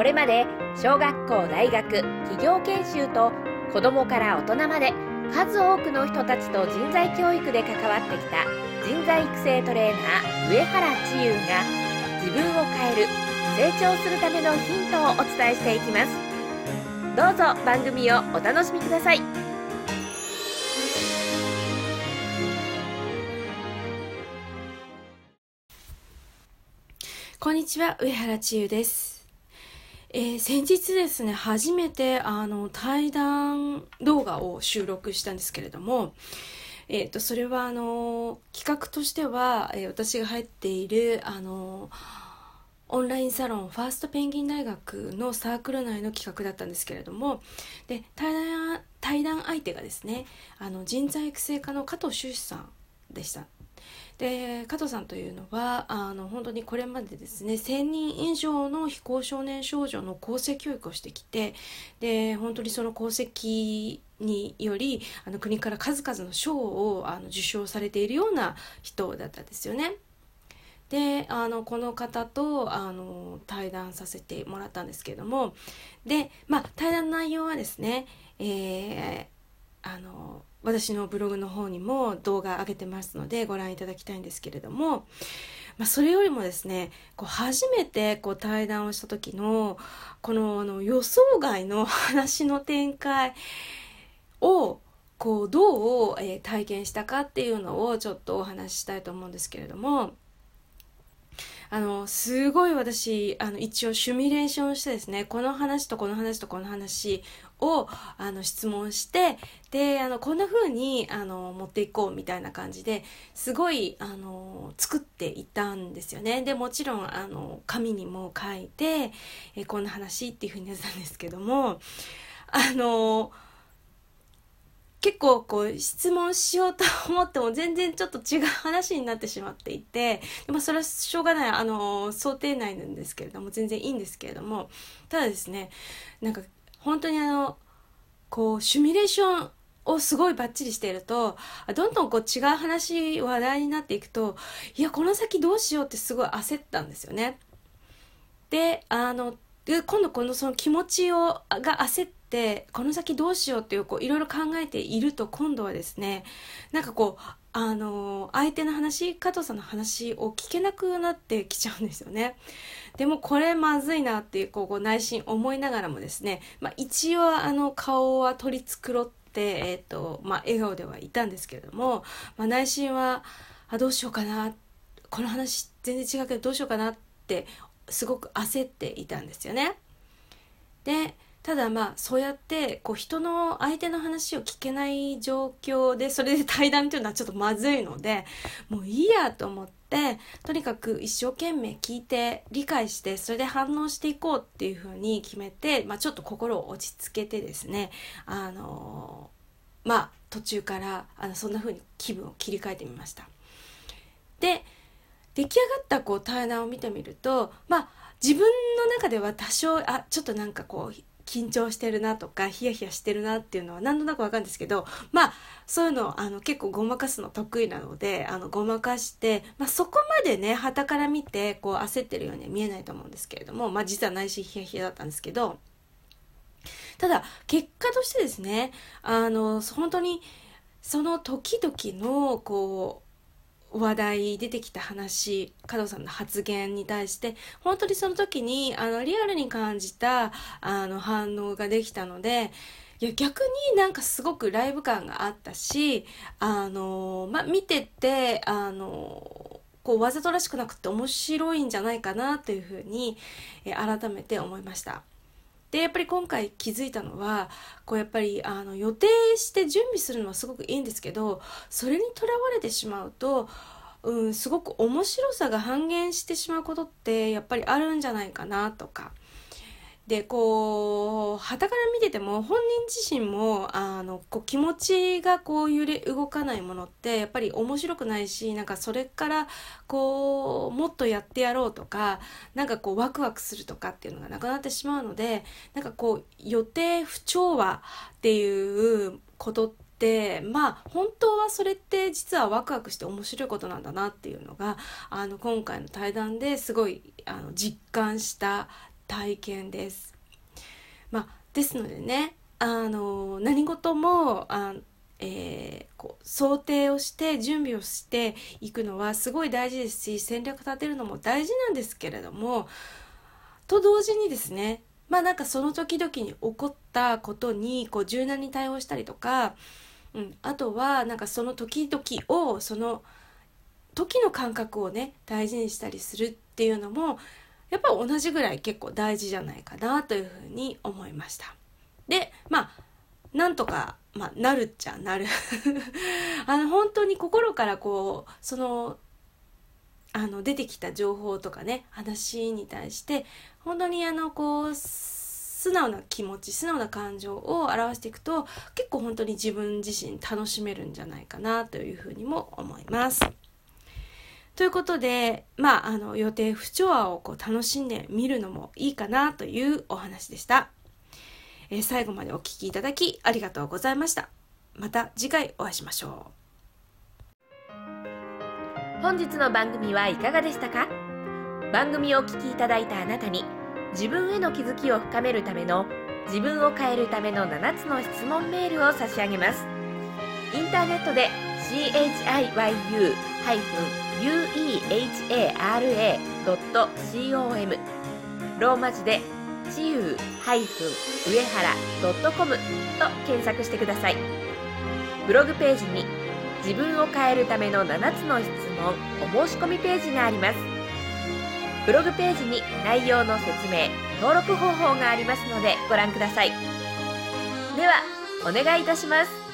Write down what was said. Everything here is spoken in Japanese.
これまで小学校大学企業研修と子どもから大人まで数多くの人たちと人材教育で関わってきた人材育成トレーナー上原千優が自分を変える成長するためのヒントをお伝えしていきます。どうぞ番組をお楽しみください。こんにちは上原千優です。えー、先日ですね、初めてあの対談動画を収録したんですけれども、えっ、ー、と、それはあの、企画としては、えー、私が入っている、あの、オンラインサロンファーストペンギン大学のサークル内の企画だったんですけれどもで対談対談相手がですねあの人材育成課の加藤修士さんでした。で加藤さんというのはあの本当にこれまでですね1,000人以上の非行少年少女の更生教育をしてきてで本当にその功績によりあの国から数々の賞をあの受賞されているような人だったんですよね。であのこの方とあの対談させてもらったんですけれどもで、まあ、対談の内容はですね、えー、あの私のブログの方にも動画上げてますのでご覧いただきたいんですけれども、まあ、それよりもですねこう初めてこう対談をした時のこのあの予想外の話の展開をこうどう、え、体験したかっていうのをちょっとお話ししたいと思うんですけれども。あの、すごい私、あの、一応シミュレーションしてですね、この話とこの話とこの話を、あの、質問して、で、あの、こんな風に、あの、持っていこうみたいな感じですごい、あの、作っていたんですよね。で、もちろん、あの、紙にも書いて、えこんな話っていう風にやってたんですけども、あの、結構こう質問しようと思っても全然ちょっと違う話になってしまっていて、まあそれはしょうがない、あの、想定内なんですけれども、全然いいんですけれども、ただですね、なんか本当にあの、こう、シミュレーションをすごいバッチリしていると、どんどんこう違う話、話題になっていくと、いや、この先どうしようってすごい焦ったんですよね。で、あの、今度このその気持ちを、が焦って、ってこの先どうしようっていうこういろいろ考えていると今度はですねなんかこうあの相手の話加藤さんの話を聞けなくなってきちゃうんですよね。でもこれまずいなっていうこう内心思いながらもですね、まあ、一応あの顔は取り繕って、えーとまあ、笑顔ではいたんですけれども、まあ、内心はあどうしようかなこの話全然違うけどどうしようかなってすごく焦っていたんですよね。でただまあそうやってこう人の相手の話を聞けない状況でそれで対談というのはちょっとまずいのでもういいやと思ってとにかく一生懸命聞いて理解してそれで反応していこうっていうふうに決めて、まあ、ちょっと心を落ち着けてですねあのまあ途中からあのそんなふうに気分を切り替えてみました。で出来上がったこう対談を見てみるとまあ自分の中では多少あちょっとなんかこう緊張してるなとかヒヤヒヤしてるなっていうのは何となくわかるんですけどまあそういうのあの結構ごまかすの得意なのであのごまかして、まあ、そこまでね旗から見てこう焦ってるようには見えないと思うんですけれども、まあ、実は内心ヒヤヒヤだったんですけどただ結果としてですねあの本当にその時々のこう話題出てきた話加藤さんの発言に対して本当にその時にあのリアルに感じたあの反応ができたのでいや逆になんかすごくライブ感があったしあの、ま、見ててあのこうわざとらしくなくて面白いんじゃないかなというふうに、改めて思いました。でやっぱり今回気づいたのはこうやっぱりあの予定して準備するのはすごくいいんですけどそれにとらわれてしまうと、うん、すごく面白さが半減してしまうことってやっぱりあるんじゃないかなとか。でこう旗から見てても本人自身もあのこう気持ちがこう揺れ動かないものってやっぱり面白くないしなんかそれからこうもっとやってやろうとかなんかこうワクワクするとかっていうのがなくなってしまうのでなんかこう予定不調和っていうことってまあ本当はそれって実はワクワクして面白いことなんだなっていうのがあの今回の対談ですごいあの実感した体験です。まあ、ですのでねあの何事もあ、えー、こう想定をして準備をしていくのはすごい大事ですし戦略立てるのも大事なんですけれどもと同時にですねまあなんかその時々に起こったことにこう柔軟に対応したりとか、うん、あとはなんかその時々をその時の感覚をね大事にしたりするっていうのもやっぱ同じぐらい結構大事じゃないかなというふうに思いました。でまあなんとか、まあ、なるっちゃなる あの本当に心からこうそのあの出てきた情報とかね話に対して本当にあのこう素直な気持ち素直な感情を表していくと結構本当に自分自身楽しめるんじゃないかなというふうにも思います。ということで、まあ、あの予定不調和をこう楽しんでみるのもいいかなというお話でした。えー、最後までお聴きいただきありがとうございました。また次回お会いしましょう。本日の番組はいかがでしたか？番組をお聴きいただいたあなたに自分への気づきを深めるための自分を変えるための7つの質問メールを差し上げます。インターネットで CHIYU- uehara.com ローマ字でちゆう上原 .com と検索してください。ブログページに自分を変えるための7つの質問お申し込みページがあります。ブログページに内容の説明登録方法がありますのでご覧ください。ではお願いいたします。